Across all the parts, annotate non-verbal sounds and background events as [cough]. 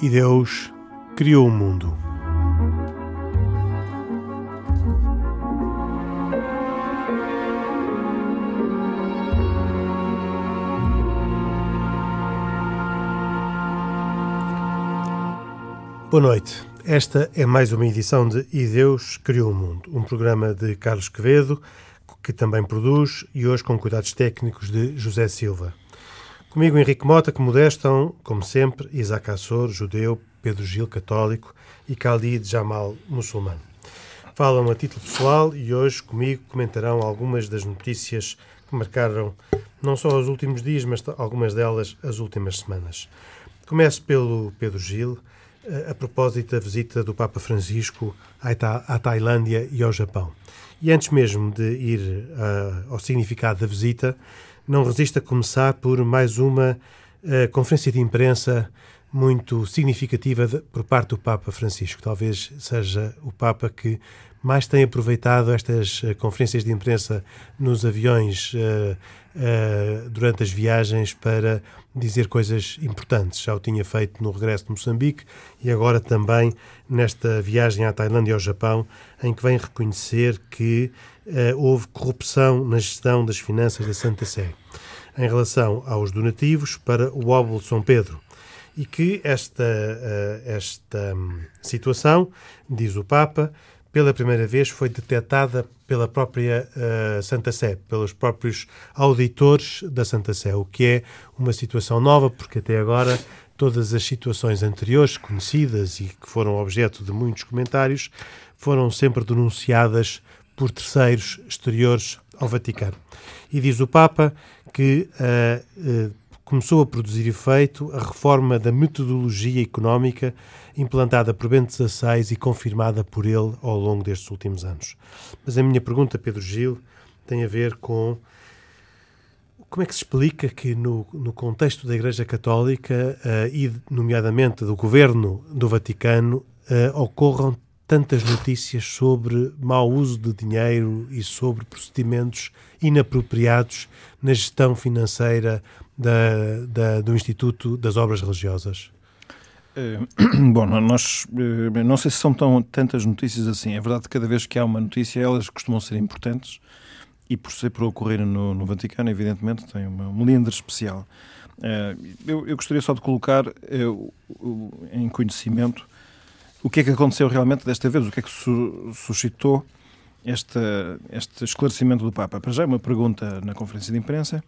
e Deus criou o mundo. Boa noite. Esta é mais uma edição de E Deus Criou o Mundo, um programa de Carlos Quevedo, que também produz, e hoje com cuidados técnicos de José Silva. Comigo Henrique Mota, que modestam, como sempre, Isaac Assor, judeu, Pedro Gil, católico, e Khalid Jamal, muçulmano. Falam a título pessoal e hoje comigo comentarão algumas das notícias que marcaram não só os últimos dias, mas algumas delas as últimas semanas. Começo pelo Pedro Gil, a propósito da visita do Papa Francisco à Tailândia e ao Japão. E antes mesmo de ir uh, ao significado da visita, não resisto a começar por mais uma uh, conferência de imprensa muito significativa de, por parte do Papa Francisco. Talvez seja o Papa que mais tem aproveitado estas uh, conferências de imprensa nos aviões uh, uh, durante as viagens para dizer coisas importantes. Já o tinha feito no regresso de Moçambique e agora também nesta viagem à Tailândia e ao Japão, em que vem reconhecer que houve corrupção na gestão das finanças da Santa Sé em relação aos donativos para o Óbolo de São Pedro e que esta, esta hum, situação, diz o Papa, pela primeira vez foi detectada pela própria uh, Santa Sé, pelos próprios auditores da Santa Sé, o que é uma situação nova, porque até agora todas as situações anteriores, conhecidas e que foram objeto de muitos comentários, foram sempre denunciadas por terceiros exteriores ao Vaticano. E diz o Papa que uh, uh, começou a produzir efeito a reforma da metodologia económica implantada por Bento XVI e confirmada por ele ao longo destes últimos anos. Mas a minha pergunta, Pedro Gil, tem a ver com como é que se explica que, no, no contexto da Igreja Católica uh, e, nomeadamente, do governo do Vaticano, uh, ocorram tantas notícias sobre mau uso de dinheiro e sobre procedimentos inapropriados na gestão financeira da, da, do Instituto das Obras Religiosas? Eh, [clears throat] bom, nós eh, não sei se são tão, tantas notícias assim. É verdade que cada vez que há uma notícia, elas costumam ser importantes e por ser por ocorrer no, no Vaticano, evidentemente, tem uma melindre especial. Eh, eu, eu, gostaria só de colocar em conhecimento o que é que aconteceu realmente desta vez, o que é que suscitou este, este esclarecimento do Papa. Para já é uma pergunta na conferência de imprensa.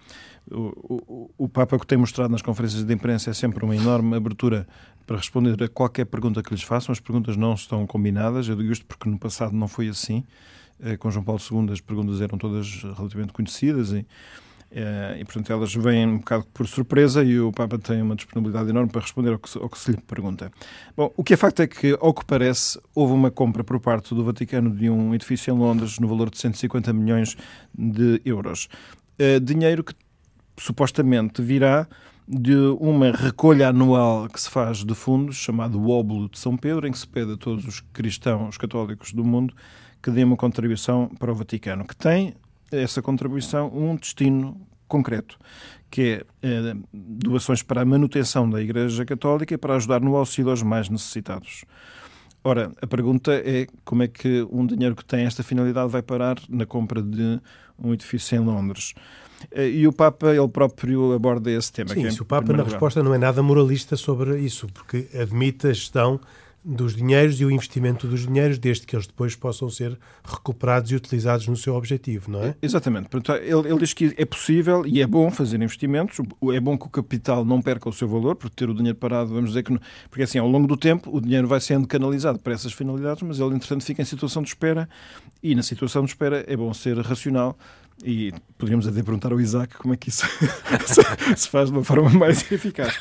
O, o, o Papa que tem mostrado nas conferências de imprensa é sempre uma enorme abertura para responder a qualquer pergunta que lhes façam. As perguntas não estão combinadas. Eu digo isto porque no passado não foi assim. Eh, com João Paulo II as perguntas eram todas relativamente conhecidas e e, portanto, elas vêm um bocado por surpresa e o Papa tem uma disponibilidade enorme para responder ao que, se, ao que se lhe pergunta. Bom, o que é facto é que, ao que parece, houve uma compra por parte do Vaticano de um edifício em Londres no valor de 150 milhões de euros. Uh, dinheiro que supostamente virá de uma recolha anual que se faz de fundos, chamado Óbolo de São Pedro, em que se pede a todos os cristãos católicos do mundo que dêem uma contribuição para o Vaticano, que tem essa contribuição um destino concreto, que é, é doações para a manutenção da Igreja Católica e para ajudar no auxílio aos mais necessitados. Ora, a pergunta é como é que um dinheiro que tem esta finalidade vai parar na compra de um edifício em Londres. Eh, e o Papa, ele próprio, aborda esse tema. Sim, é, o Papa, na lugar. resposta, não é nada moralista sobre isso, porque admite a gestão dos dinheiros e o investimento dos dinheiros, desde que eles depois possam ser recuperados e utilizados no seu objetivo, não é? Exatamente. Ele, ele diz que é possível e é bom fazer investimentos, é bom que o capital não perca o seu valor, porque ter o dinheiro parado, vamos dizer que. Não, porque assim, ao longo do tempo, o dinheiro vai sendo canalizado para essas finalidades, mas ele, entretanto, fica em situação de espera e, na situação de espera, é bom ser racional e poderíamos até perguntar ao Isaac como é que isso [laughs] se faz de uma forma mais [laughs] eficaz.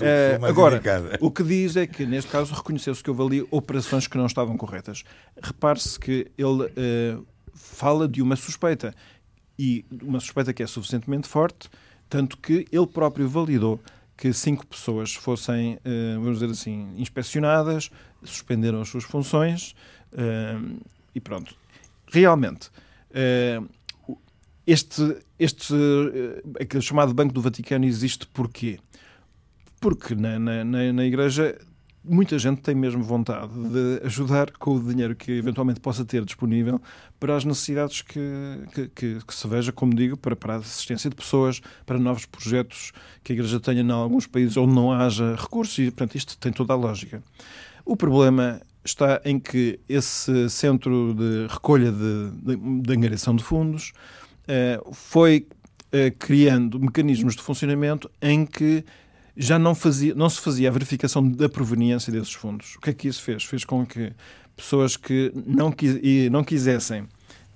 é, mais agora, indicada. o que diz é que, neste caso, reconheceu-se que houve ali operações que não estavam corretas. Repare-se que ele uh, fala de uma suspeita, e uma suspeita que é suficientemente forte, tanto que ele próprio validou que cinco pessoas fossem, uh, vamos dizer assim, inspecionadas, suspenderam as suas funções, uh, e pronto. Realmente. Este, este eh, aquele chamado Banco do Vaticano existe porquê? Porque na, na, na Igreja muita gente tem mesmo vontade de ajudar com o dinheiro que eventualmente possa ter disponível para as necessidades que, que, que, que se veja, como digo, para, para a assistência de pessoas, para novos projetos que a Igreja tenha em alguns países onde não haja recursos e, portanto, isto tem toda a lógica. O problema está em que esse centro de recolha de, de, de angariação de fundos foi eh, criando mecanismos de funcionamento em que já não, fazia, não se fazia a verificação da proveniência desses fundos. O que é que isso fez? Fez com que pessoas que não, não quisessem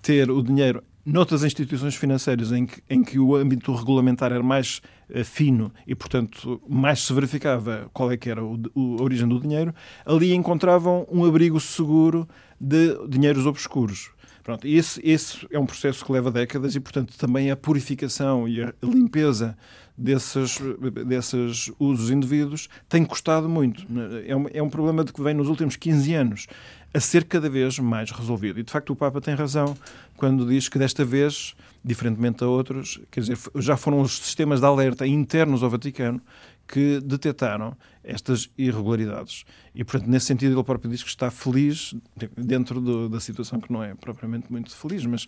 ter o dinheiro noutras instituições financeiras em que, em que o âmbito regulamentar era mais uh, fino e, portanto, mais se verificava qual é que era o, o, a origem do dinheiro, ali encontravam um abrigo seguro de dinheiros obscuros. Pronto, esse, esse é um processo que leva décadas e, portanto, também a purificação e a limpeza desses, desses usos indevidos tem custado muito. É um, é um problema de que vem nos últimos 15 anos a ser cada vez mais resolvido. E, de facto, o Papa tem razão quando diz que desta vez, diferentemente a outros, quer dizer, já foram os sistemas de alerta internos ao Vaticano que detectaram estas irregularidades. E, portanto, nesse sentido, ele próprio diz que está feliz, dentro do, da situação que não é propriamente muito feliz, mas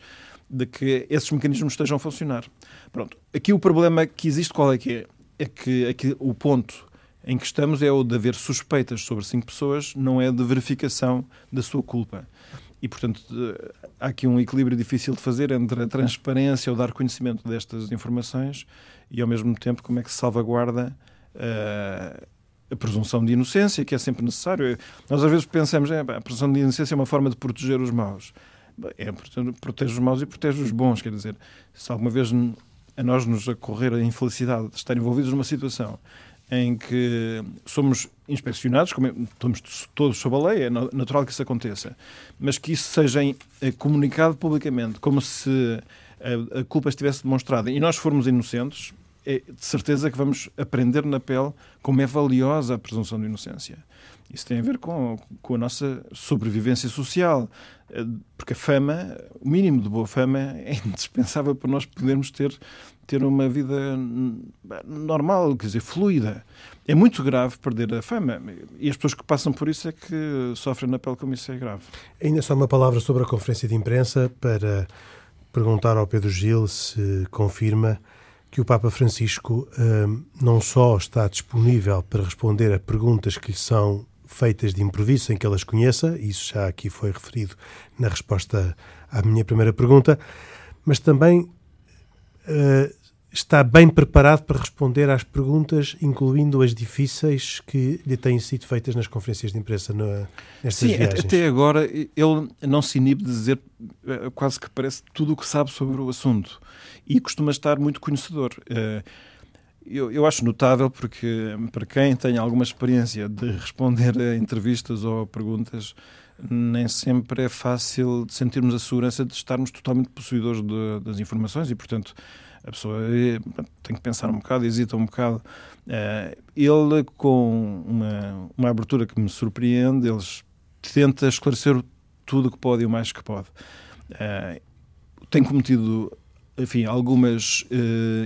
de que esses mecanismos estejam a funcionar. Pronto. Aqui o problema que existe, qual é que é? É que aqui, o ponto em que estamos é o de haver suspeitas sobre cinco pessoas, não é de verificação da sua culpa. E, portanto, há aqui um equilíbrio difícil de fazer entre a transparência ou dar conhecimento destas informações e, ao mesmo tempo, como é que se salvaguarda a presunção de inocência, que é sempre necessário. Nós às vezes pensamos, é, a presunção de inocência é uma forma de proteger os maus. É, protege os maus e protege os bons, quer dizer, se alguma vez a nós nos ocorrer a infelicidade de estar envolvidos numa situação em que somos inspecionados, como é, estamos todos sob a lei, é natural que isso aconteça, mas que isso seja eh, comunicado publicamente, como se a, a culpa estivesse demonstrada e nós formos inocentes, é de certeza que vamos aprender na pele como é valiosa a presunção de inocência. Isso tem a ver com, com a nossa sobrevivência social, eh, porque a fama, o mínimo de boa fama, é indispensável para nós podermos ter, ter uma vida normal, quer dizer, fluida. É muito grave perder a fama e as pessoas que passam por isso é que sofrem na pele como isso é grave. Ainda só uma palavra sobre a conferência de imprensa para perguntar ao Pedro Gil se confirma que o Papa Francisco hum, não só está disponível para responder a perguntas que lhe são feitas de improviso, sem que elas conheça, isso já aqui foi referido na resposta à minha primeira pergunta, mas também uh, está bem preparado para responder às perguntas, incluindo as difíceis que lhe têm sido feitas nas conferências de imprensa no, nestas Sim, viagens. até agora ele não se inibe de dizer eh, quase que parece tudo o que sabe sobre o assunto e costuma estar muito conhecedor. Eh, eu, eu acho notável porque, para quem tem alguma experiência de responder a entrevistas ou a perguntas, nem sempre é fácil sentirmos a segurança de estarmos totalmente possuidores de, das informações e, portanto, a pessoa eh, tem que pensar um bocado, hesita um bocado. Eh, ele, com uma, uma abertura que me surpreende, ele tenta esclarecer tudo o que pode e o mais que pode. Tem cometido enfim, algumas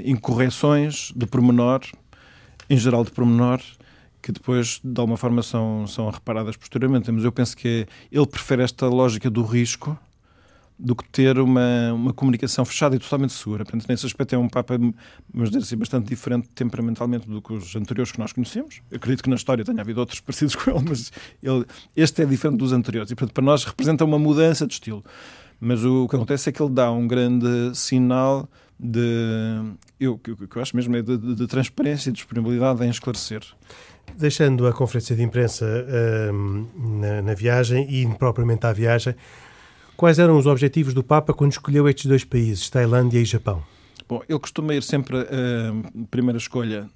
incorreções de pormenor, em geral de pormenor, que depois, de alguma forma, são, são reparadas posteriormente. Mas eu penso que ele prefere esta lógica do risco do que ter uma, uma comunicação fechada e totalmente segura. Portanto, nesse aspecto é um Papa, vamos dizer assim, bastante diferente temperamentalmente do que os anteriores que nós conhecemos. Eu acredito que na história tenha havido outros [laughs] parecidos com ele, mas ele, este é diferente dos anteriores. E, portanto, para nós representa uma mudança de estilo. Mas o que acontece é que ele dá um grande sinal de. Eu, que eu acho mesmo é de, de, de transparência e disponibilidade em esclarecer. Deixando a conferência de imprensa uh, na, na, viagem e propriamente à viagem, quais eram os objetivos do Papa quando escolheu estes dois países, Tailândia e Japão? Bom, ele costuma ir sempre a uh, primeira escolha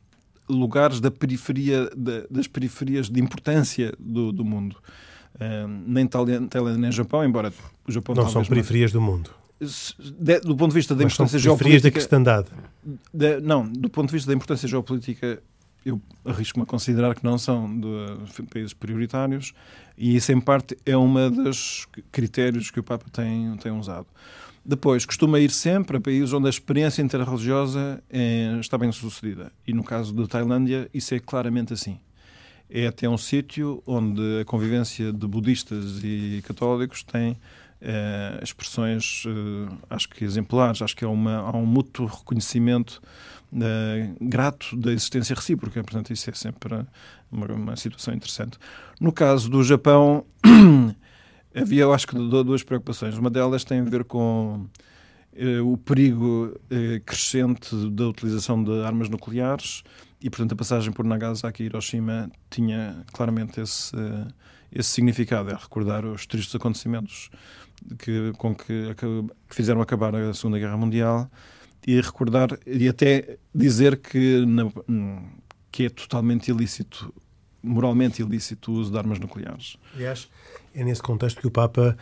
lugares da periferia, da, das periferias de importância do, do mundo nem Tailândia nem Japão, embora o Japão não são periferias mais... do mundo. De, do ponto de vista da Mas importância geopolítica. da cristandade. De, não, do ponto de vista da importância geopolítica, eu arrisco-me a considerar que não são de países prioritários e isso, em parte, é um dos critérios que o Papa tem, tem usado. Depois, costuma ir sempre a países onde a experiência interreligiosa é, está bem sucedida. E no caso da Tailândia, isso é claramente assim é até um sítio onde a convivência de budistas e católicos tem eh, expressões, eh, acho que exemplares, acho que há, uma, há um mútuo reconhecimento eh, grato da existência recíproca, portanto, isso é sempre uma, uma situação interessante. No caso do Japão, [clears throat] havia, eu acho que, duas preocupações. Uma delas tem a ver com eh, o perigo eh, crescente da utilização de armas nucleares e, portanto, a passagem por Nagasaki e Hiroshima tinha claramente esse, esse significado, é recordar os tristes acontecimentos que, com que, que fizeram acabar a Segunda Guerra Mundial e recordar e até dizer que, na, que é totalmente ilícito, moralmente ilícito o uso de armas nucleares. Aliás, é nesse contexto que o Papa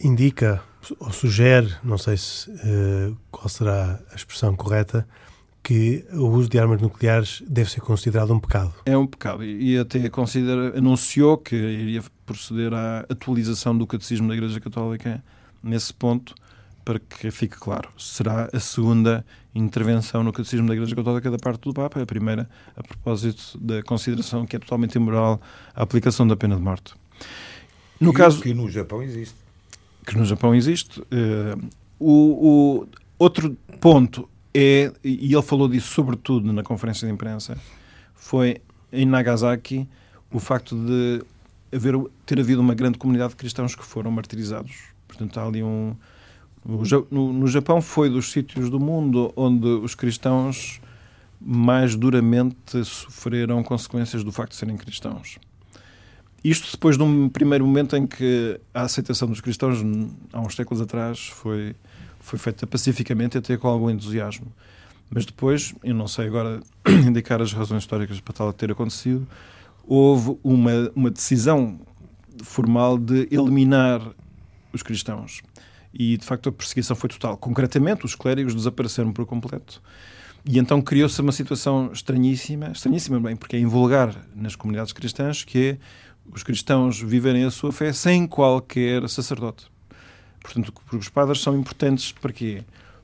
indica ou sugere, não sei se, uh, qual será a expressão correta, que o uso de armas nucleares deve ser considerado um pecado. É um pecado e até considera, anunciou que iria proceder à atualização do catecismo da Igreja Católica nesse ponto, para que fique claro. Será a segunda intervenção no catecismo da Igreja Católica da parte do Papa, a primeira a propósito da consideração que é totalmente imoral a aplicação da pena de morte. No e caso que no Japão existe. Que no Japão existe. Uh, o, o outro ponto é, e ele falou disso sobretudo na conferência de imprensa, foi em Nagasaki o facto de haver, ter havido uma grande comunidade de cristãos que foram martirizados. Portanto, há ali um. No, Japão foi dos sítios do mundo onde os cristãos mais duramente sofreram consequências do facto de serem cristãos. Isto depois de um primeiro momento em que a aceitação dos cristãos, há uns séculos atrás, foi foi feita pacificamente até com algum entusiasmo. Mas depois, eu não sei agora [coughs] indicar as razões históricas para tal ter acontecido, houve uma, uma decisão formal de eliminar os cristãos. E, de facto, a perseguição foi total. Concretamente, os clérigos desapareceram por completo. E então criou-se uma situação estranhíssima, estranhíssima bem, porque é invulgar nas comunidades cristãs, que é os cristãos viverem a sua fé sem qualquer sacerdote. Portanto, porque os padres são importantes para quê?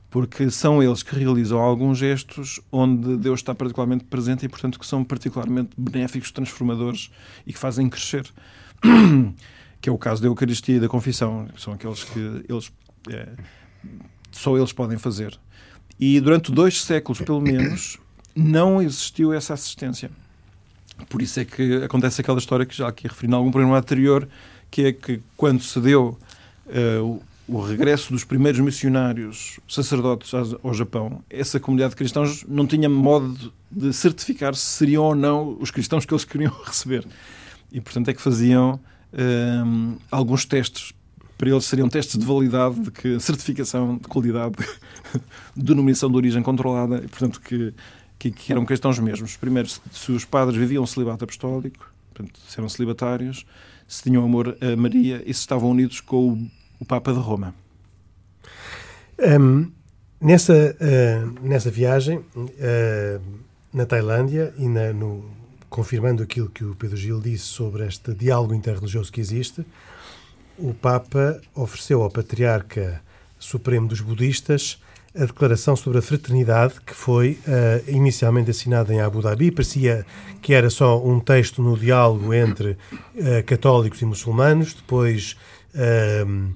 Porque são eles que realizam alguns gestos onde Deus está particularmente presente e, portanto, que são particularmente benéficos, transformadores e que fazem crescer. [clears throat] que é o caso da Eucaristia e da Confissão. São aqueles que eles, é, só eles podem fazer. E durante dois séculos, pelo menos, não existiu essa assistência. Por isso é que acontece aquela história que já aqui referi em algum programa anterior, que é que quando se deu uh, o regresso dos primeiros missionários sacerdotes ao Japão, essa comunidade de cristãos não tinha modo de certificar se seriam ou não os cristãos que eles queriam [laughs] receber. E, portanto, é que faziam hum, alguns testes. Para eles seriam testes de validade, de que certificação de qualidade, [laughs] denominação de origem controlada, e, portanto, que, que, que, eram cristãos mesmos. Primeiro, se, se os padres viviam celibato apostólico, portanto, se eram celibatários, se tinham amor a Maria e se estavam unidos com o o Papa de Roma. Um, nessa, uh, nessa viagem, uh, na Tailândia, e na, no, confirmando aquilo que o Pedro Gil disse sobre este diálogo interreligioso que existe, o Papa ofereceu ao Patriarca Supremo dos Budistas a declaração sobre a fraternidade que foi uh, inicialmente assinada em Abu Dhabi. Parecia que era só um texto no diálogo entre uh, católicos e muçulmanos, depois uh,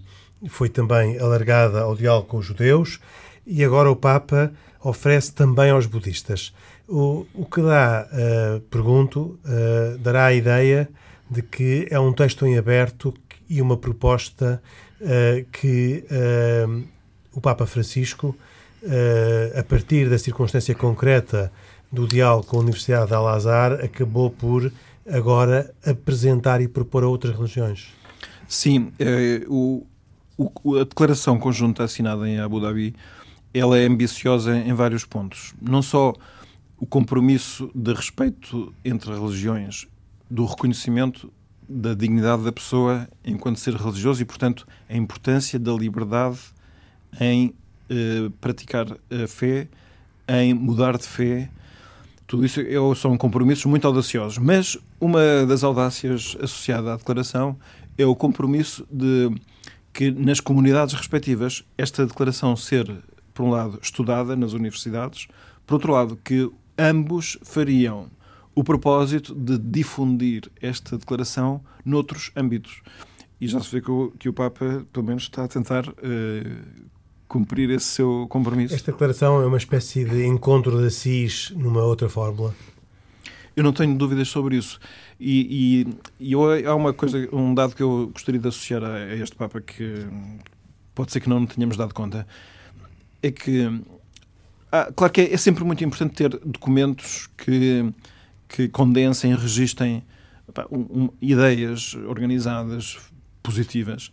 foi também alargada ao diálogo com os judeus e agora o Papa oferece também aos budistas. O, o que dá, uh, pergunto, uh, dará a ideia de que é um texto em aberto e uma proposta uh, que o Papa Francisco, a partir da circunstância concreta do diálogo com a Universidade de Al-Azhar, acabou por agora apresentar e propor a outras religiões. Sim, o, o, a declaração conjunta assinada em Abu Dhabi ela é ambiciosa em vários pontos. Não só o compromisso de respeito entre religiões, do reconhecimento da dignidade da pessoa enquanto ser religioso e, portanto, a importância da liberdade em eh, praticar a fé, em mudar de fé. Tudo isso é, são compromissos muito audaciosos. Mas uma das audácias associada à declaração é o compromisso de que nas comunidades respectivas esta declaração ser, por um lado, estudada nas universidades, por outro lado, que ambos fariam o propósito de difundir esta declaração noutros âmbitos. E já se vê que o, que o Papa, pelo menos, está a tentar uh, cumprir esse seu compromisso. Esta declaração é uma espécie de encontro de Assis numa outra fórmula? Eu não tenho dúvidas sobre isso. E, e, e eu, há uma coisa, um dado que eu gostaria de associar a, a este Papa que pode ser que não tenhamos dado conta. É que, ah, claro que é, é sempre muito importante ter documentos que que condensem, registrem um, um, ideias organizadas, positivas.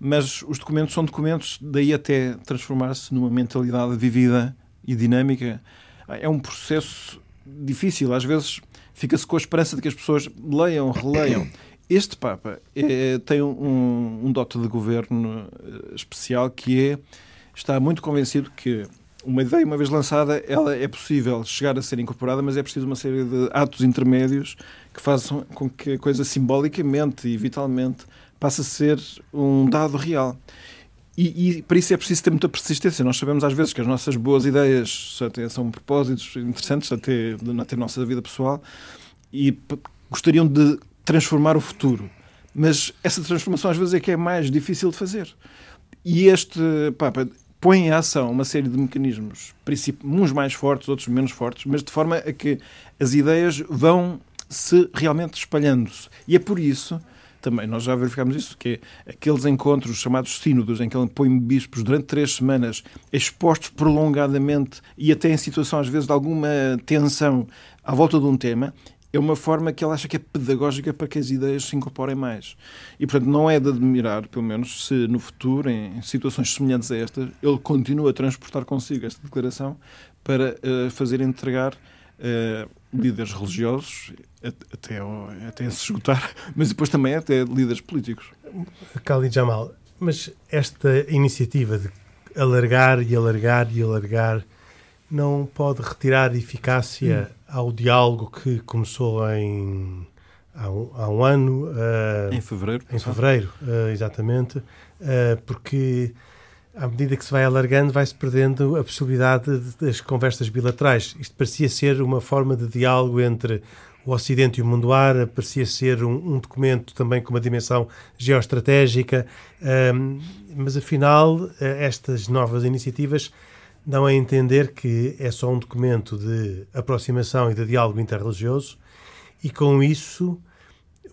Mas os documentos são documentos, daí até transformar-se numa mentalidade vivida e dinâmica. É um processo difícil. Às vezes fica-se com a esperança de que as pessoas leiam, releiam. Este Papa é, tem um, um dote de governo eh, especial que é está muito convencido que uma ideia, uma vez lançada, ela é possível chegar a ser incorporada, mas é preciso uma série de atos intermédios que façam com que a coisa simbolicamente e vitalmente passe a ser um dado real. E, e, para isso é preciso ter muita persistência. Nós sabemos às vezes que as nossas boas ideias são propósitos interessantes, até na nossa vida pessoal, e gostariam de transformar o futuro. Mas essa transformação às vezes é que é mais difícil de fazer. E este Papa põe em ação uma série de mecanismos, uns mais fortes, outros menos fortes, mas de forma a que as ideias vão se realmente espalhando-se. E é por isso também, nós já verificamos isso, que aqueles encontros chamados sínodos, em que ele põe bispos durante três semanas, expostos prolongadamente e até em situação, às vezes, de alguma tensão à volta de um tema, é uma forma que ele acha que é pedagógica para que as ideias se incorporem mais. E, portanto, não é de admirar, pelo menos, se no futuro, em situações semelhantes a estas, ele continua a transportar consigo esta declaração para uh, fazer entregar uh, líderes religiosos até, até se esgotar, [laughs] mas depois também até líderes políticos. Khalid Jamal, mas esta iniciativa de alargar e alargar e alargar não pode retirar eficácia hum. Ao diálogo que começou em há um, há um ano uh, em fevereiro em fevereiro uh, exatamente uh, porque à medida que se vai alargando vai-se perdendo a possibilidade das conversas bilaterais. Isto parecia ser uma forma de diálogo entre o Ocidente e o mundo árabe parecia ser um, um documento também com uma dimensão geoestratégica mas afinal estas novas iniciativas dão a entender que é só um documento de aproximação e de diálogo interreligioso e com isso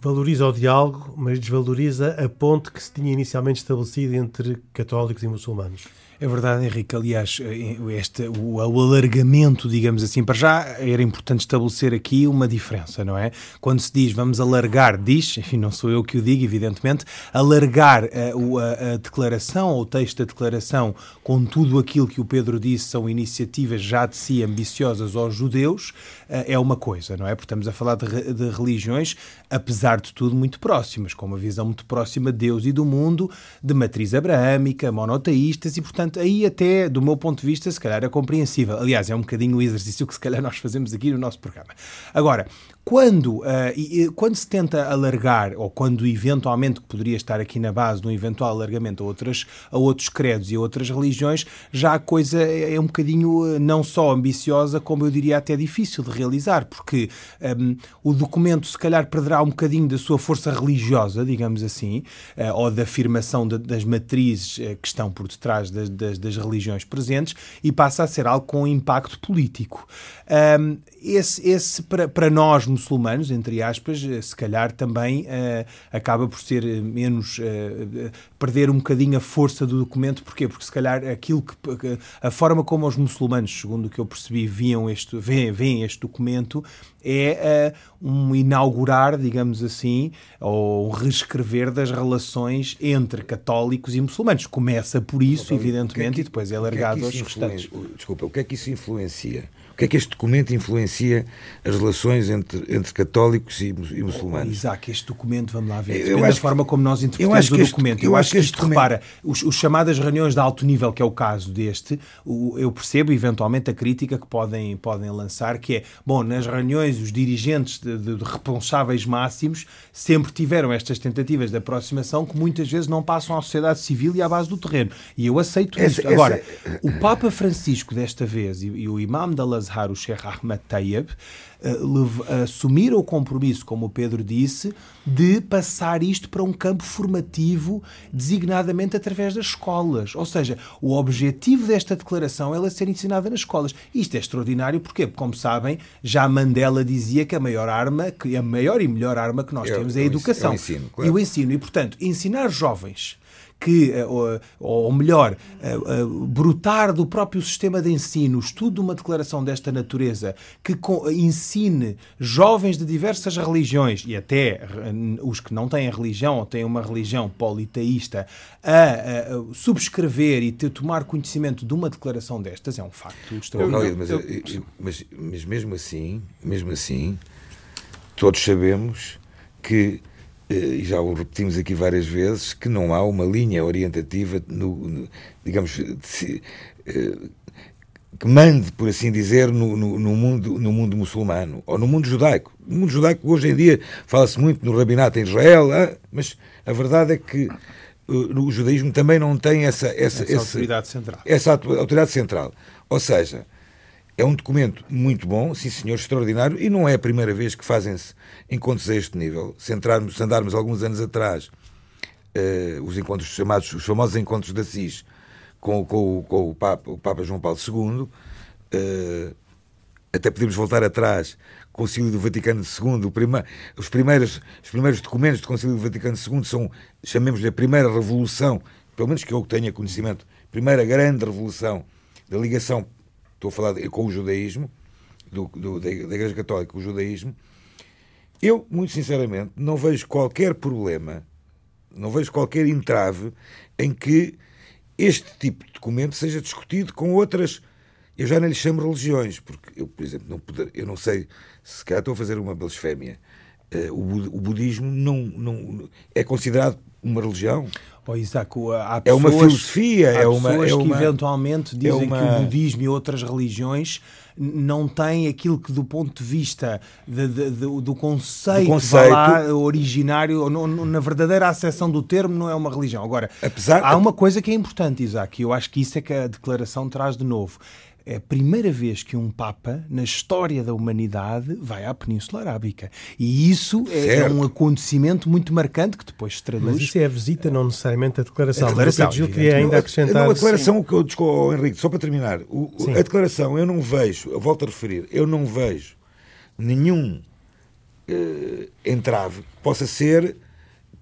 valoriza o diálogo, mas desvaloriza a ponte que se tinha inicialmente estabelecido entre católicos e muçulmanos. É verdade, Henrique. Aliás, eh, este, o, o, alargamento, digamos assim, para já era importante estabelecer aqui uma diferença, não é? Quando se diz vamos alargar, diz, [laughs] enfim, não sou eu que o digo, evidentemente, alargar a, a, a declaração, ou o texto da declaração, com tudo aquilo que o Pedro disse são iniciativas já de si ambiciosas aos judeus, eh, é uma coisa, não é? Porque estamos a falar de, de religiões, apesar de tudo, muito próximas, com uma visão muito próxima de Deus e do mundo, de matriz abraâmica, monoteístas, e portanto, aí até, do meu ponto de vista, se calhar é compreensível. Aliás, é um bocadinho o exercício que se calhar nós fazemos aqui no nosso programa. Agora, quando, uh, e, quando se tenta alargar, ou quando eventualmente poderia estar aqui na base de um eventual alargamento a, outras, a outros credos e a outras religiões, já a coisa é, um bocadinho eh, não só ambiciosa, como eu diria até difícil de realizar, porque um, o documento se calhar perderá um bocadinho da sua força religiosa, digamos assim, uh, ou da afirmação de, das matrizes uh, que estão por detrás das, das, das, religiões presentes, e passa a ser algo com impacto político. Um, esse, esse para, para nós, muçulmanos, entre aspas, eh, se calhar também uh, acaba por ser eh, menos. Uh, perder um bocadinho a força do documento. Porquê? Porque se calhar aquilo que. a forma como os muçulmanos, segundo o que eu percebi, viam este, veem, veem este documento é uh, um inaugurar, digamos assim, ou um reescrever das relações entre católicos e muçulmanos. Começa por isso, evidentemente, é que, e depois é alargado é aos restantes. Desculpa, o que é que isso influencia? Que é que este documento influencia as relações entre, entre católicos e, e muçulmanos? Isaac, este documento, vamos lá ver, depende eu acho, da forma como nós interpretamos o este, documento. Eu, eu acho que isto, documento... repara, os, os, chamadas reuniões de alto nível, que é o caso deste, o, eu percebo eventualmente a crítica que podem, podem lançar, que é, bom, nas reuniões os dirigentes de, de, de responsáveis máximos sempre tiveram estas tentativas de aproximação que muitas vezes não passam à sociedade civil e à base do terreno. E eu aceito essa, isso. Agora, essa... o Papa Francisco desta vez e, e o Imam da Al-Azhar, o Sheikh Ahmed Tayyib, uh, assumiram o compromisso, como o Pedro disse, de passar isto para um campo formativo, designadamente através das escolas. Ou seja, o objetivo desta declaração é ela ser ensinada nas escolas. Isto é extraordinário, porquê? Porque, como sabem, já Mandela dizia que a maior arma, que a maior e melhor arma que nós é, temos é a educação. O ensino, claro. E o ensino. E, portanto, ensinar jovens que, eh, ou melhor, eh, eh, brotar do próprio sistema de ensino, estudo de uma declaração desta natureza, que ensine jovens de diversas religiões, e até os que não têm religião ou têm uma religião politeísta, a, subscrever e ter, tomar conhecimento de uma declaração destas, é um facto extraordinário. Mas, mas, mas mesmo assim, mesmo assim, todos sabemos que e já o repetimos aqui várias vezes, que não há uma linha orientativa, no, no digamos, de, eh, que mande, por assim dizer, no, no, no, mundo, no mundo muçulmano ou no mundo judaico. No mundo judaico, hoje em dia, fala-se muito no rabinato em Israel, ah, mas a verdade é que uh, o judaísmo também não tem essa, essa, essa autoridade central. Essa autoridade central. Ou seja, é um documento muito bom, sim senhor, extraordinário, e não é a primeira vez que fazem-se encontros a este nível. Se, entrarmos, se andarmos alguns anos atrás, uh, os encontros chamados, os famosos encontros da CIS, com, com, com o, Papa, o, Papa, João Paulo II, uh, eh, até podemos voltar atrás, Concílio do Vaticano II, prima, os, primeiros, os primeiros documentos do Concílio do Vaticano II são, chamemos-lhe a primeira revolução, pelo menos que eu tenha conhecimento, primeira grande revolução da ligação estou a falar de, com o judaísmo, do, do, da Igreja Católica, o judaísmo, eu, muito sinceramente, não vejo qualquer problema, não vejo qualquer entrave em que este tipo de documento seja discutido com outras. Eu já nem lhe chamo religiões, porque eu, por exemplo, não poder, eu não sei se calhar estou a fazer uma blasfémia. Uh, o, o budismo não, não é considerado uma religião? Oh, Isaac, há pessoas, é uma filosofia, é uma, é uma, que eventualmente dizem é uma... que o budismo e outras religiões não têm aquilo que do ponto de vista de, de, de, do conceito, do conceito... Lá, originário, no, no, na verdadeira acessão do termo, não é uma religião. Agora, Apesar... há uma coisa que é importante, Isaac, e eu acho que isso é que a declaração traz de novo é a primeira vez que um Papa, na história da humanidade, vai à Península Arábica. E isso é, é, um acontecimento muito marcante que depois se traduz. Mas isso é a visita, não necessariamente a declaração. A declaração Mas Gil queria ainda acrescentar. Não, a declaração, que eu desculpa, Henrique, só para terminar, o, a declaração eu não vejo, eu volto a referir, eu não vejo nenhum uh, entrave que possa ser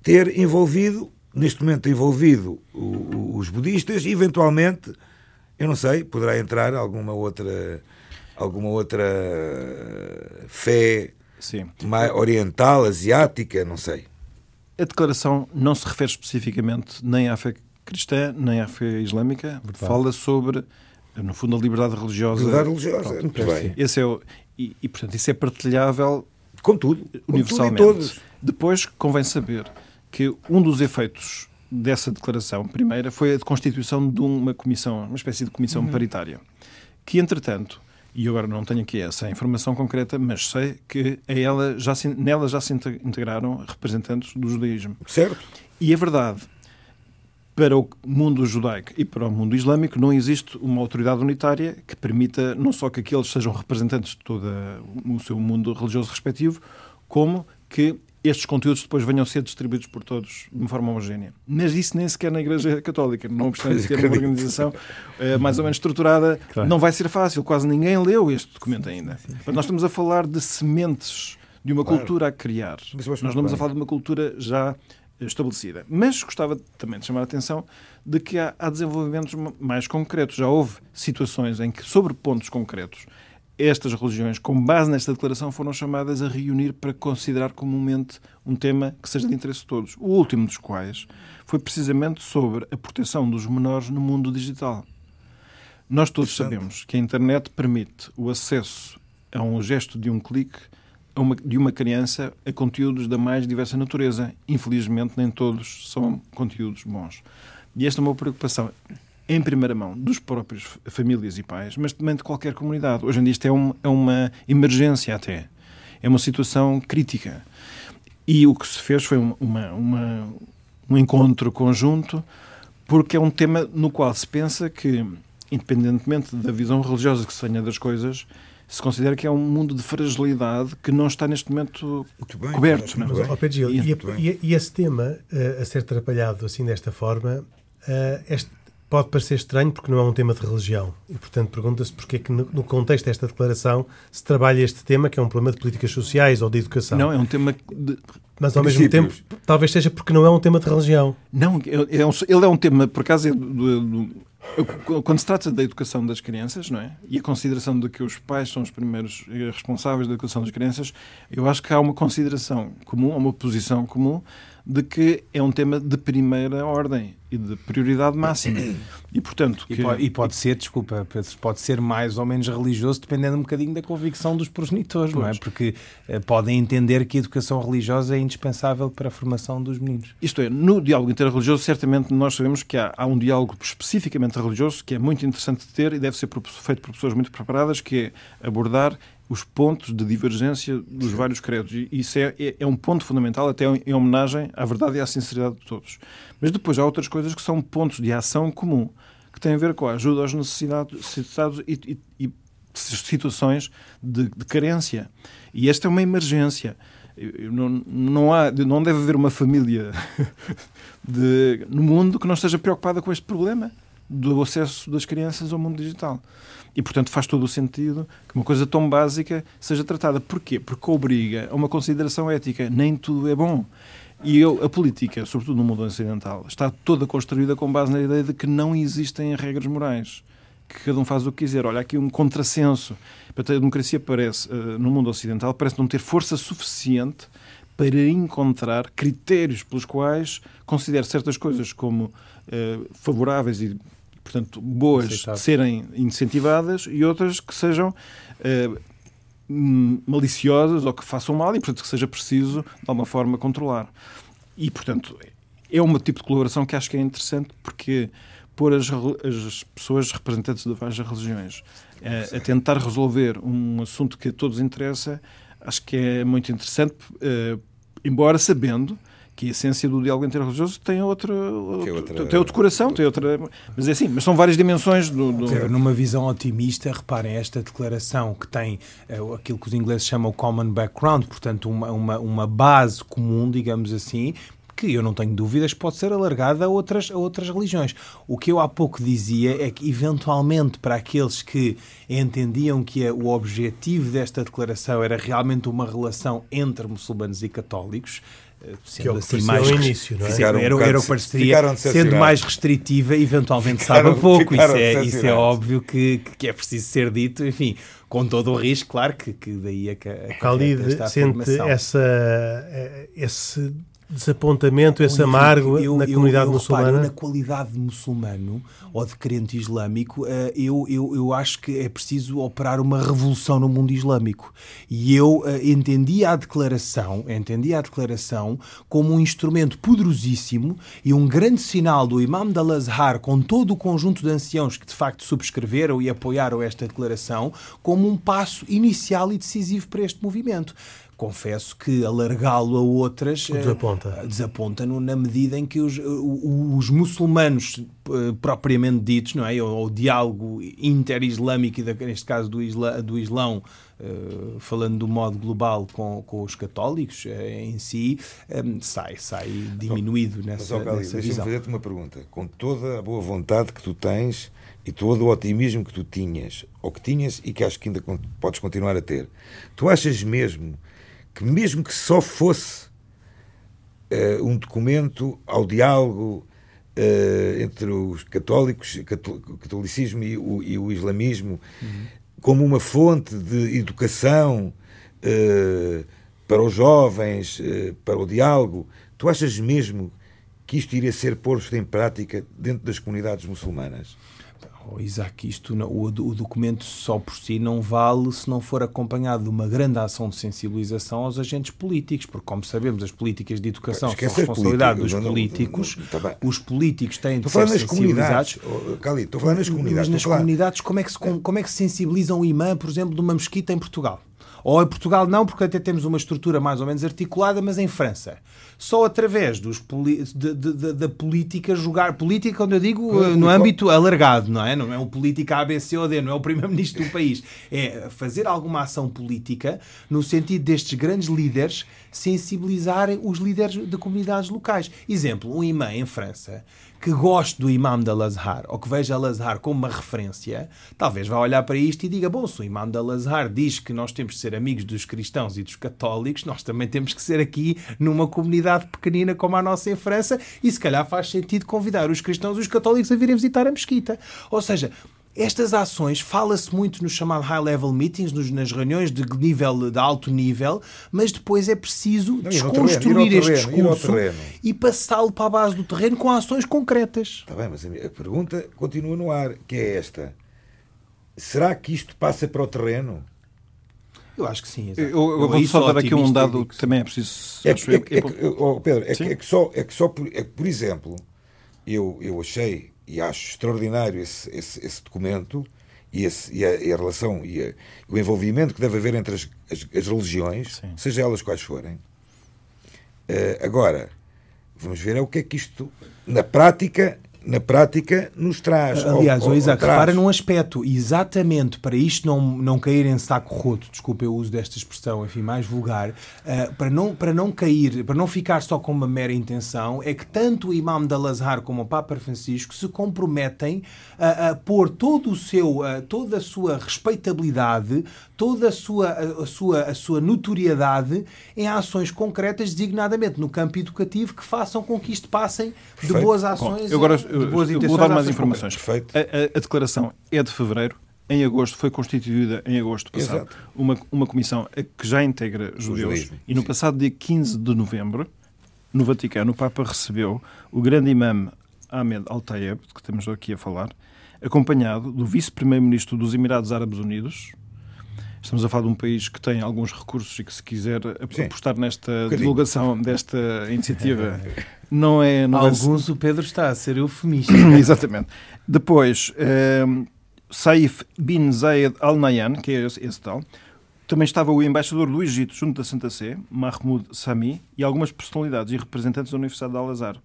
ter envolvido, neste momento envolvido o, o, os budistas e eventualmente eu não sei, poderá entrar alguma outra alguma outra fé Sim. Mais oriental, asiática, não sei. A declaração não se refere especificamente nem à fé cristã, nem à fé islâmica. Verdade. Fala sobre, no fundo, a liberdade religiosa. Liberdade religiosa, Pronto, muito bem. Esse é o, e, e, portanto, isso é partilhável com tudo, universalmente. Depois, convém saber que um dos efeitos dessa declaração primeira foi a de constituição de uma comissão, uma espécie de comissão uhum. paritária, que entretanto, e agora não tenho aqui essa informação concreta, mas sei que a ela já se, nela já se integraram representantes do judaísmo. Certo. E é verdade, para o mundo judaico e para o mundo islâmico não existe uma autoridade unitária que permita não só que aqueles sejam representantes de todo o seu mundo religioso respectivo, como que estes conteúdos depois venham a ser distribuídos por todos de uma forma homogénea. Mas isso nem sequer na Igreja Católica, não obstante ter uma organização uh, mais ou menos estruturada, claro. não vai ser fácil. Quase ninguém leu este documento ainda. Mas nós estamos a falar de sementes de uma claro. cultura a criar. Nós não estamos a falar de uma cultura já estabelecida. Mas gostava também de chamar a atenção de que há, há desenvolvimentos mais concretos. Já houve situações em que, sobre pontos concretos, estas religiões, com base nesta declaração, foram chamadas a reunir para considerar comumente um tema que seja de interesse de todos. O último dos quais foi precisamente sobre a proteção dos menores no mundo digital. Nós todos sabemos que a internet permite o acesso a um gesto de um clique uma, de uma criança a conteúdos da mais diversa natureza. Infelizmente, nem todos são conteúdos bons. E esta é uma preocupação em primeira mão dos próprios famílias e pais, mas também de qualquer comunidade. Hoje em dia isto é, um, é uma emergência até. É uma situação crítica. E o que se fez foi uma, uma, um encontro conjunto, porque é um tema no qual se pensa que independentemente da visão religiosa que se tenha das coisas, se considera que é um mundo de fragilidade que não está neste momento bem, coberto. Não é? Mas, oh, Pedro Gil, e, e, e, esse tema uh, a ser atrapalhado assim desta forma, uh, este, pode parecer estranho porque não é um tema de religião. E, portanto, pergunta-se porque é que, no, contexto desta declaração, se trabalha este tema, que é um problema de políticas sociais ou de educação. Não, é um tema de... Mas, ao mesmo tempo, talvez seja porque não é um tema de religião. Não, é um, ele é um tema, por acaso, é do, do, quando se trata da educação das crianças, não é? E a consideração de que os pais são os primeiros responsáveis da educação das crianças, eu acho que há uma consideração comum, uma posição comum de que é um tema de primeira ordem e de prioridade máxima. [coughs] E, portanto, que... e, pode, e pode ser, desculpa, pode ser mais ou menos religioso, dependendo um bocadinho da convicção dos progenitores, pois. não é? Porque uh, podem entender que a educação religiosa é indispensável para a formação dos meninos. Isto é, no diálogo interreligioso, certamente nós sabemos que há, há um diálogo especificamente religioso que é muito interessante de ter e deve ser feito por pessoas muito preparadas, que é abordar os pontos de divergência dos vários credos. E isso é, é, é, um ponto fundamental, até em homenagem à verdade e à sinceridade de todos. Mas depois há outras coisas que são pontos de ação comum, que têm a ver com a ajuda aos necessitados e, e, e situações de, de, carência. E esta é uma emergência. Não, não, há, não deve haver uma família [laughs] de, no mundo que não esteja preocupada com este problema do acesso das crianças ao mundo digital. E, portanto, faz todo o sentido que uma coisa tão básica seja tratada. Porquê? Porque obriga a uma consideração ética. Nem tudo é bom. E eu, a política, sobretudo no mundo ocidental, está toda construída com base na ideia de que não existem regras morais. Que cada um faz o que quiser. Olha, aqui um contrassenso. A democracia parece, eh, no mundo ocidental, parece não ter força suficiente para encontrar critérios pelos quais considere certas coisas como eh, favoráveis e portanto, boas Aceitável. de serem incentivadas e outras que sejam uh, maliciosas ou que façam mal e, portanto, que seja preciso, de alguma forma, controlar. E, portanto, é um tipo de colaboração que acho que é interessante porque pôr as, as pessoas representantes de várias religiões uh, a tentar resolver um assunto que a todos interessa, acho que é muito interessante, uh, embora sabendo que a essência do diálogo interreligioso tem outra, outro, outra, tem outro coração, tem outra, mas é assim, mas são várias dimensões do, do... Numa visão otimista, reparem, esta declaração que tem é, aquilo que os ingleses chamam common background, portanto uma, uma, uma base comum, digamos assim, que eu não tenho dúvidas pode ser alargada a outras, a outras religiões. O que eu há pouco dizia é que, eventualmente, para aqueles que entendiam que o objetivo desta declaração era realmente uma relação entre muçulmanos e católicos, sendo que assim mais início, não é? Ficaram era, um era o que pareceria, sendo mais restritiva, eventualmente ficaram, sabe pouco. Isso é, isso é óbvio que, que é preciso ser dito, enfim, com todo o risco, claro que, que daí a, a Khalid sente essa, eh, esse desapontamento, esse amargo eu, na comunidade eu, eu muçulmana? Reparo, na qualidade de muçulmano ou de crente islâmico, eh, eu, eu, eu acho que é preciso operar uma revolução no mundo islâmico. E eu eh, entendi a declaração, entendi a declaração como um instrumento poderosíssimo e um grande sinal do Imam de Al-Azhar com todo o conjunto de anciãos que de facto subscreveram e apoiaram esta declaração como um passo inicial e decisivo para este movimento confesso que alargá-lo a outras desaponta. Uh, desaponta-no na medida em que os, os muçulmanos uh, propriamente ditos, não é? O, o diálogo inter-islâmico, neste caso do, isla, do Islão, uh, falando do modo global com, com os católicos em si, um, sai, sai diminuído nessa, mas, nessa visão. Deixa-me fazer-te uma pergunta. Com toda a boa vontade que tu tens e todo o otimismo que tu tinhas, ou que tinhas e que acho que ainda podes continuar a ter, tu achas mesmo que mesmo que só fosse uh, um documento ao diálogo uh, entre os católicos, o catolicismo e o, e o islamismo, uhum. como uma fonte de educação uh, para os jovens, para o diálogo, tu achas mesmo que isto iria ser posto em prática dentro das comunidades muçulmanas? Oh, Isaac, isto não, o, o, documento só por si não vale se não for acompanhado de uma grande ação de sensibilização aos agentes políticos, porque, como sabemos, as políticas de educação são responsabilidade dos políticos. Não, não, tá os políticos têm de ser sensibilizados. Oh, Cali, estou falando nas comunidades. Mas nas comunidades, como é, que se, como é que se sensibilizam o imã, por exemplo, de uma mesquita em Portugal? Ou em Portugal não, porque até temos uma estrutura mais ou menos articulada, mas em França. Só através dos da política jogar. Política, quando eu digo, eh, no âmbito alargado, não é? Não é o política ABC ou D, não é o primeiro-ministro do país. É fazer alguma ação política no sentido destes grandes líderes sensibilizarem os líderes de comunidades locais. Exemplo, um imã em França que goste do imam da Lazar ou que veja Lazar como uma referência, talvez vá olhar para isto e diga: bom, se o imam da Lazar diz que nós temos de ser amigos dos cristãos e dos católicos, nós também temos que ser aqui numa comunidade pequenina como a nossa em França e se calhar faz sentido convidar os cristãos e os católicos a virem visitar a mesquita. Ou seja, estas ações, fala-se muito no chamado high level meetings, nos, nas reuniões de nível de alto nível, mas depois é preciso Não, desconstruir este discurso e passá-lo para a base do terreno com ações concretas. Está bem, mas a pergunta continua no ar, que é esta. Será que isto passa para o terreno? Eu acho que sim. Eu, eu, vou só dar aqui um dado que também é preciso. É, que, é, é, oh, Pedro, é, é, que só, é que só por, é que, por exemplo, eu, eu achei e acho extraordinário esse, esse, esse documento e, esse, e, a, e, a, relação e a, o envolvimento que deve haver entre as, as, as religiões, Sim. seja elas quais forem. Uh, agora, vamos ver é o que é que isto, na prática, na prática nos traz. Aliás, ou, ou, Isaac, traz. repara num aspecto, exatamente para isto não, não cair em saco roto, desculpa eu uso desta expressão, enfim, mais vulgar, uh, para, não, para não cair, para não ficar só com uma mera intenção, é que tanto o Imam da Lazar como o Papa Francisco se comprometem a, a pôr todo o seu, uh, toda a sua respeitabilidade, toda a sua, a, a, sua, a sua notoriedade em ações concretas, designadamente no campo educativo, que façam com que isto passem de boas ações. Bom, agora vou dar mais informações. Perfeito. A, a, a, declaração é de fevereiro. Em agosto foi constituída, em agosto passado, uma, uma comissão que já integra judeus. e no passado dia 15 de novembro, no Vaticano, o Papa recebeu o grande imã Ahmed Al-Tayeb, que estamos aqui a falar, acompanhado do vice-primeiro-ministro dos Emirados Árabes Unidos, Estamos a falar de um país que tem alguns recursos e que, se quiser apostar nesta um divulgação desta iniciativa, não é. Não alguns é... o Pedro está a ser eufemista. [coughs] Exatamente. Depois, um, ehm, Saif bin Zayed Al Nahyan, que é esse, esse tal, também estava o embaixador do Egito junto da Santa Sé, Mahmoud Sami, e algumas personalidades e representantes da Universidade de Al-Azhar.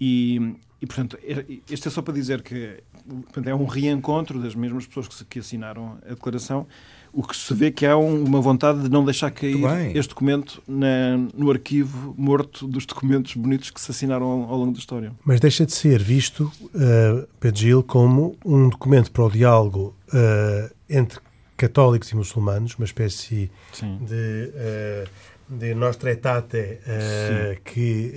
E, e, portanto, é, este é só para dizer que portanto, é um reencontro das mesmas pessoas que, que assinaram a declaração o que se vê que há uma vontade de não deixar cair este documento na, no arquivo morto dos documentos bonitos que se assinaram ao, ao longo da história. Mas deixa de ser visto, uh, Pedro Gil, como um documento para o diálogo uh, entre católicos e muçulmanos, uma espécie Sim. de, uh, de nostra etate uh, que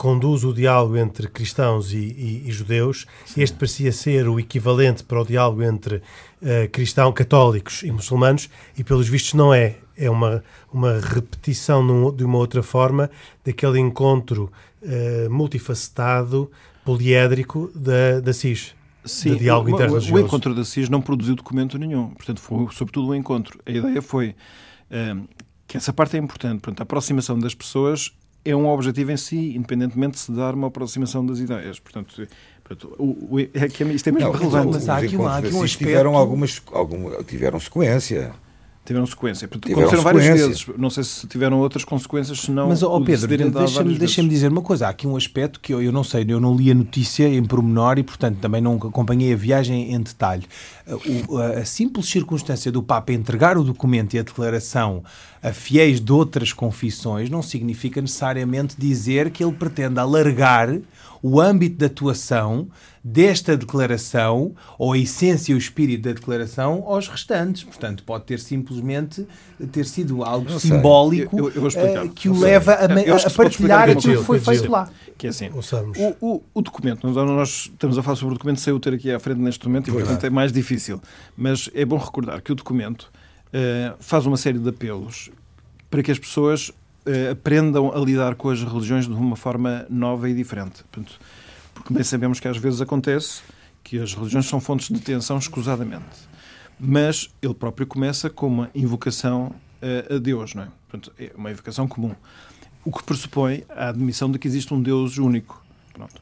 conduz o diálogo entre cristãos e, e, e judeus. Sim. Este parecia ser o equivalente para o diálogo entre uh, cristãos, católicos e muçulmanos, e pelos vistos não é. É uma, uma repetição num, de uma outra forma daquele encontro uh, multifacetado, poliédrico da, da CIS. Sim, de diálogo o, o, encontro da CIS não produziu documento nenhum. Portanto, foi sobretudo um encontro. A ideia foi uh, que essa parte é importante. Portanto, a aproximação das pessoas é um objetivo em si, independentemente de se dar uma aproximação das ideias. Portanto, portanto o, o, é que isto é mesmo não, relevante. Mas há aqui, há aqui um aspecto... Tiveram, algumas, algum, tiveram sequência. Tiveram sequência. Portanto, aconteceram várias vezes. Não sei se tiveram outras consequências, senão. Mas, oh Pedro, deixa-me deixa dizer uma coisa. Há aqui um aspecto que eu, eu não sei, eu não li a notícia em pormenor e, portanto, também não acompanhei a viagem em detalhe. O, a simples circunstância do Papa entregar o documento e a declaração a fiéis de outras confissões não significa necessariamente dizer que ele pretende alargar o âmbito de atuação desta declaração, ou a essência e o espírito da declaração, aos restantes. Portanto, pode ter simplesmente ter sido algo simbólico eu, eu, eu uh, que o leva a, a partilhar aquilo que foi feito lá. Que é assim, o, o, o, documento, nós estamos a falar sobre o documento sem o ter aqui à frente neste momento e, portanto, é mais difícil. Mas é bom recordar que o documento uh, faz uma série de apelos para que as pessoas uh, aprendam a lidar com as religiões de uma forma nova e diferente. Portanto, porque bem sabemos que às vezes acontece que as religiões são fontes de tensão escusadamente. Mas ele próprio começa com uma invocação uh, a Deus, não é? Portanto, é uma invocação comum. O que pressupõe a admissão de que existe um Deus único. Pronto.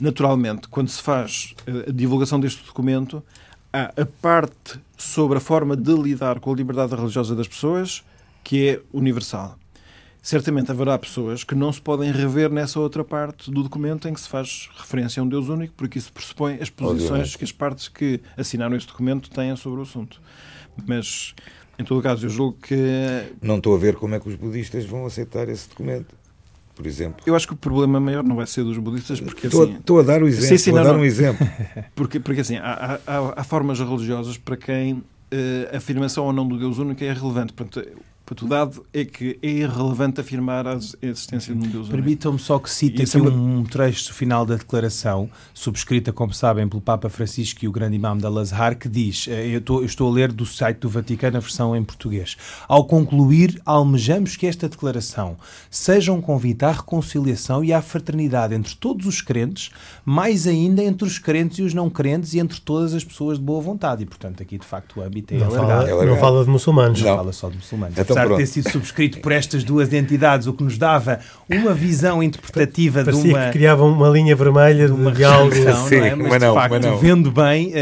Naturalmente, quando se faz a divulgação deste documento, há a parte sobre a forma de lidar com a liberdade religiosa das pessoas, que é universal. Certamente haverá pessoas que não se podem rever nessa outra parte do documento em que se faz referência a um Deus único, porque isso pressupõe as posições Obviamente. que as partes que assinaram esse documento têm sobre o assunto. Mas, em todo caso, eu julgo que. Não estou a ver como é que os budistas vão aceitar esse documento por exemplo. Eu acho que o problema maior não vai ser dos budistas, porque estou, assim... Estou a dar o exemplo, sim, sim, não, a dar um exemplo. [laughs] Porque, porque assim, há, há, há formas religiosas para quem a afirmação ou não do Deus único é relevante. Portanto, o dado é que é irrelevante afirmar a existência de um Deus Permitam-me só que cite aqui é um trecho final da declaração, subscrita, como sabem, pelo Papa Francisco e o grande imam da Lazar, que diz, eh, eu estou, eu estou a ler do site do Vaticano a versão em português, ao concluir, almejamos que esta declaração seja um convite à reconciliação e à fraternidade entre todos os crentes, mais ainda entre os crentes e os não crentes e entre todas as pessoas de boa vontade. E, portanto, aqui, de facto, o âmbito é não alargado. Fala, não fala de muçulmanos. Não, não fala só de muçulmanos. Então, apesar Pronto. de ter sido subscrito por estas duas entidades, o que nos dava uma visão interpretativa Parecia de uma. que criavam uma linha vermelha de, uma diálogo. Sim, não é? Mas, mas, de facto, mas não. vendo bem,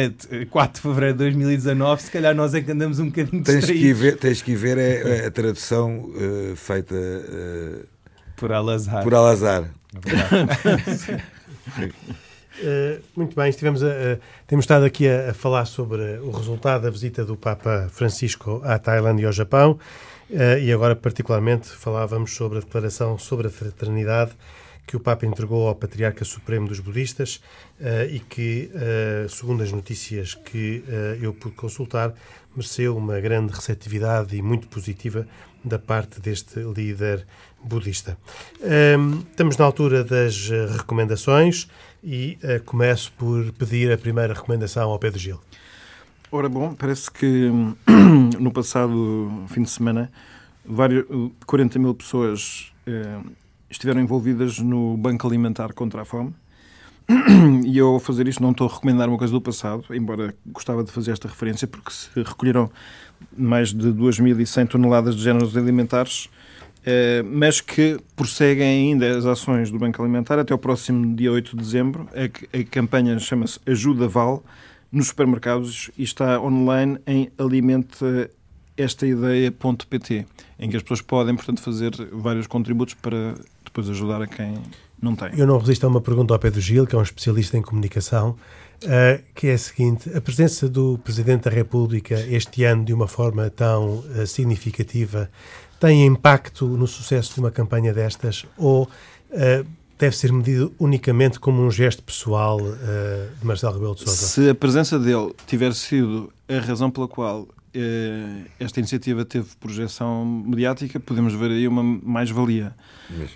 4 de fevereiro de 2019, se calhar nós é que andamos um bocadinho tens que ver Tens que ver a, a tradução uh, feita uh, por Al-Azhar. Por Al-Azhar. É Uh, muito bem, estivemos a, a, temos estado aqui a, a, falar sobre o resultado da visita do Papa Francisco à Tailândia e ao Japão uh, e agora particularmente falávamos sobre a declaração sobre a fraternidade que o Papa entregou ao Patriarca Supremo dos Budistas uh, e que, segundo as notícias que eu pude consultar, mereceu uma grande receptividade e muito positiva da parte deste líder budista. estamos na altura das recomendações e uh, começo por pedir a primeira recomendação ao Pedro Gil. Ora bom, parece que [clears throat] no passado fim de semana vários, 40 mil pessoas eh, estiveram envolvidas no Banco Alimentar contra a Fome. [clears throat] E eu, ao fazer isto, não estou a recomendar uma coisa do passado, embora gostava de fazer esta referência, porque se recolheram mais de 2.100 toneladas de géneros alimentares eh, mas que prosseguem ainda as ações do Banco Alimentar até o próximo dia 8 de dezembro. A, a campanha chama-se Ajuda Val nos supermercados e está online em alimentaestaideia.pt, em que as pessoas podem, portanto, fazer vários contributos para depois ajudar a quem não tem. Eu não resisto a uma pergunta ao Pedro Gil, que é um especialista em comunicação, uh, que é a seguinte: a presença do Presidente da República este ano de uma forma tão uh, significativa tem impacto no sucesso de uma campanha destas ou uh, deve ser medido unicamente como um gesto pessoal uh, de Marcelo Rebelo de Sousa? Se a presença dele tiver sido a razão pela qual uh, esta iniciativa teve projeção mediática, podemos ver aí uma mais-valia.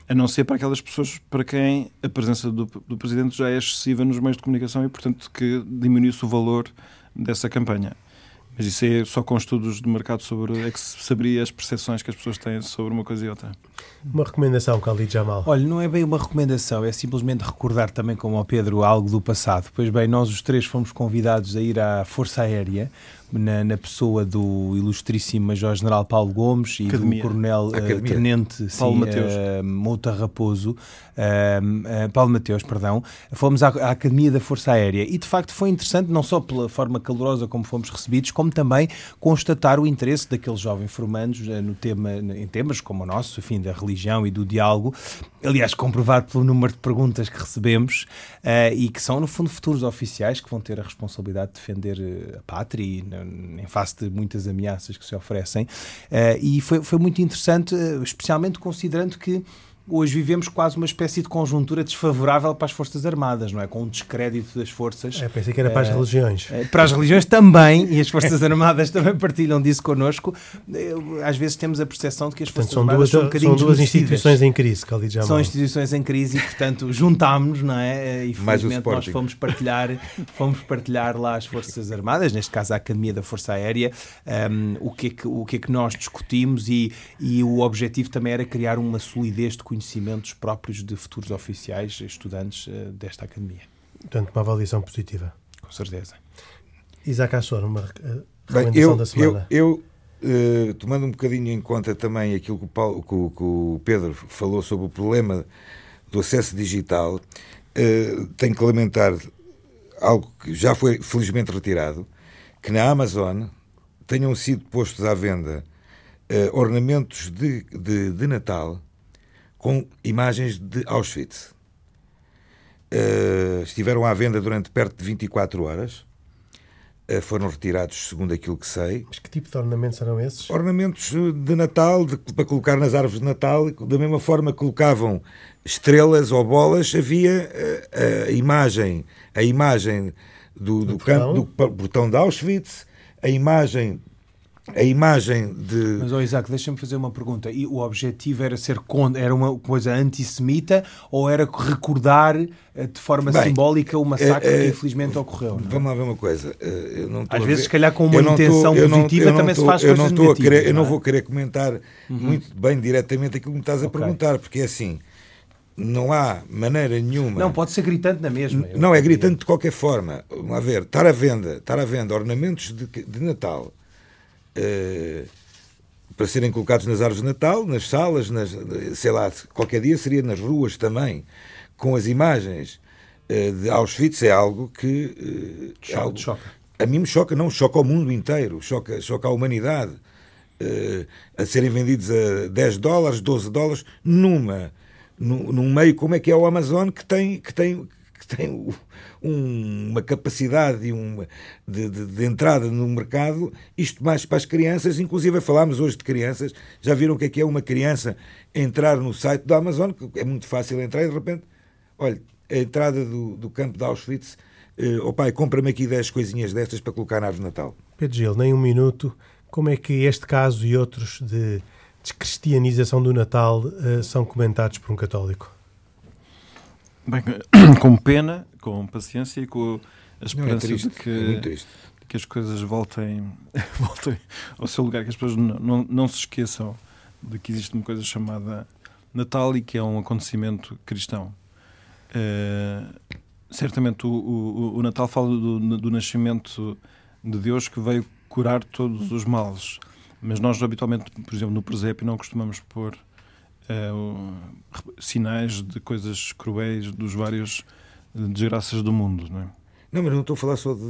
A não ser para aquelas pessoas para quem a presença do, do Presidente já é excessiva nos meios de comunicação e, portanto, que diminui-se o valor dessa campanha. Mas isso é só com estudos de mercado sobre é que se saberia as percepções que as pessoas têm sobre uma coisa e outra. Uma recomendação, Khalid Jamal? Olha, não é bem uma recomendação, é simplesmente recordar também, como ao Pedro, algo do passado. Pois bem, nós os três fomos convidados a ir à Força Aérea na, na, pessoa do ilustríssimo Major-General Paulo Gomes e Academia. do Coronel uh, Tenente Paulo sim, Mateus. Uh, Mouta Raposo, uh, Paulo Mateus, perdão, fomos à, à, Academia da Força Aérea e de facto foi interessante, não só pela forma calorosa como fomos recebidos, como também constatar o interesse daqueles jovens formandos no tema, em temas como o nosso, enfim, da religião e do diálogo, aliás, comprovado pelo número de perguntas que recebemos e que são, no fundo, futuros oficiais que vão ter a responsabilidade de defender a pátria e em face de muitas ameaças que se oferecem. Uh, e foi, foi muito interessante, uh, especialmente considerando que hoje vivemos quase uma espécie de conjuntura desfavorável para as Forças Armadas, não é? Com um descrédito das forças. É, pensei que era para as uh, religiões. Uh, para as religiões também, e as Forças [laughs] Armadas também partilham disso connosco. Às vezes temos a percepção de que as Forças portanto, Armadas são duas, são um São duas instituições em crise, Khalid Jamal. São instituições em crise e, portanto, juntámos, não é? E felizmente nós fomos partilhar, [laughs] fomos partilhar lá as Forças Armadas, neste caso a Academia da Força Aérea, um, o, que é que, o que é que nós discutimos e, e o objetivo também era criar uma solidez de conhecimentos próprios de futuros oficiais, estudantes uh, desta academia. Portanto, uma avaliação positiva. Com certeza. Isaac Assor, uma uh, recomendação eu, da semana. Eu, eu uh, tomando um bocadinho em conta também aquilo que o, Paulo, que, que o Pedro falou sobre o problema do acesso digital, tenho que lamentar algo que já foi felizmente retirado, que na Amazon tenham sido postos à venda uh, ornamentos de, de, de, Natal com imagens de Auschwitz. Uh, estiveram à venda durante perto de 24 horas. Uh, foram retirados, segundo aquilo que sei. Mas que tipo de ornamentos eram esses? Ornamentos de Natal, de, para colocar nas árvores de Natal. Da mesma forma que colocavam estrelas ou bolas, havia a imagem, a imagem do, do, campo, do portão de Auschwitz, a imagem a imagem de. Mas, oh, Isaac, deixa-me fazer uma pergunta. E o objetivo era ser contra, era uma coisa antissemita ou era recordar eh, de forma Bem, simbólica o massacre é, é, que infelizmente ocorreu? Não? É? Vamos lá ver uma coisa. Eh, Às vezes, se calhar, com uma intenção tô, positiva não, também tô, se faz eu coisas não negativas. Querer, eu não vou querer comentar uhum. muito bem diretamente aquilo que me estás a okay. perguntar, porque é assim não há maneira nenhuma. Não, pode ser gritante na mesma. Não, é gritante de qualquer forma. Vamos lá ver, estar à venda, estar à venda ornamentos de, de Natal para serem colocados nas árvores de Natal, nas salas, nas, sei lá, qualquer dia seria nas ruas também, com as imagens uh, de Auschwitz, é algo que. Uh, choca, é algo, choca. A mim me choca, não, choca ao mundo inteiro, choca, choca a humanidade. a serem vendidos a 10 dólares, 12 dólares, numa num, meio como é que é o Amazon, que tem, que tem, que tem um, uma capacidade uma, de, de, de, entrada no mercado, isto mais para as crianças, inclusive falámos hoje de crianças, já viram o que é que é uma criança entrar no site do Amazon, que é muito fácil entrar e de repente, olha, a entrada do, do campo de Auschwitz, uh, oh pai, compra-me aqui 10 coisinhas destas para colocar na árvore de Natal. Pedro Gil, nem um minuto, como é que este caso e outros de descristianização do Natal uh, são comentados por um católico? Bem, [coughs] com pena, com paciência e com a esperança é triste, de, que, é que as coisas voltem, [laughs] voltem ao seu lugar, que as pessoas não, não, não se esqueçam de que existe uma coisa chamada Natal e que é um acontecimento cristão. Uh, certamente o, o, o, Natal fala do, do nascimento de Deus que veio curar todos os males. Mas nós, habitualmente, por exemplo, no presépio, não costumamos pôr sinais de coisas cruéis dos vários desgraças do mundo, não é? Não, mas não estou a falar só de.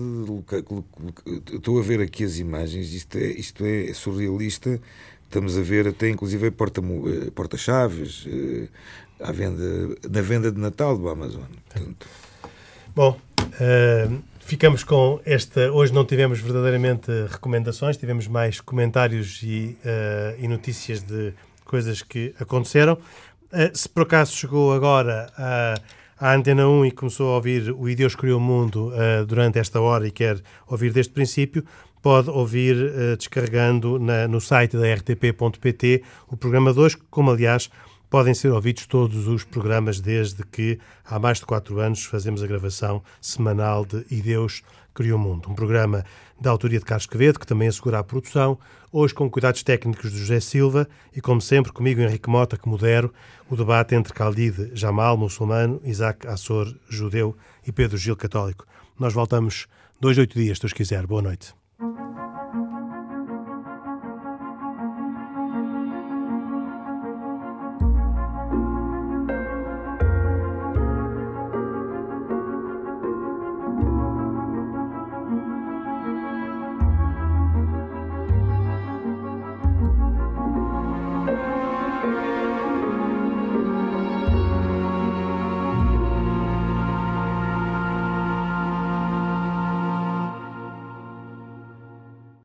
Estou a ver aqui as imagens, isto é, isto é surrealista. Estamos a ver até inclusive eh, porta-chaves porta eh, à venda, na venda de Natal do Amazon. Portanto... Bom, uh, Ficamos com esta. Hoje não tivemos verdadeiramente recomendações, tivemos mais comentários e, uh, e notícias de coisas que aconteceram. Uh, se por acaso chegou agora à, à Antena 1 e começou a ouvir o E Deus Criou o Mundo uh, durante esta hora e quer ouvir desde o princípio, pode ouvir descarregando na, no site da rtp.pt o programa 2, como aliás podem ser ouvidos todos os programas desde que há mais de quatro anos fazemos a gravação semanal de E Deus Criou o Mundo, um programa da autoria de Carlos Quevedo, que também assegura a produção, hoje com cuidados técnicos de José Silva e, como sempre, comigo Henrique Mota, que modero o debate entre Khalid Jamal, muçulmano, Isaac Assor, judeu e Pedro Gil, católico. Nós voltamos dois, oito dias, se Deus quiser. Boa noite.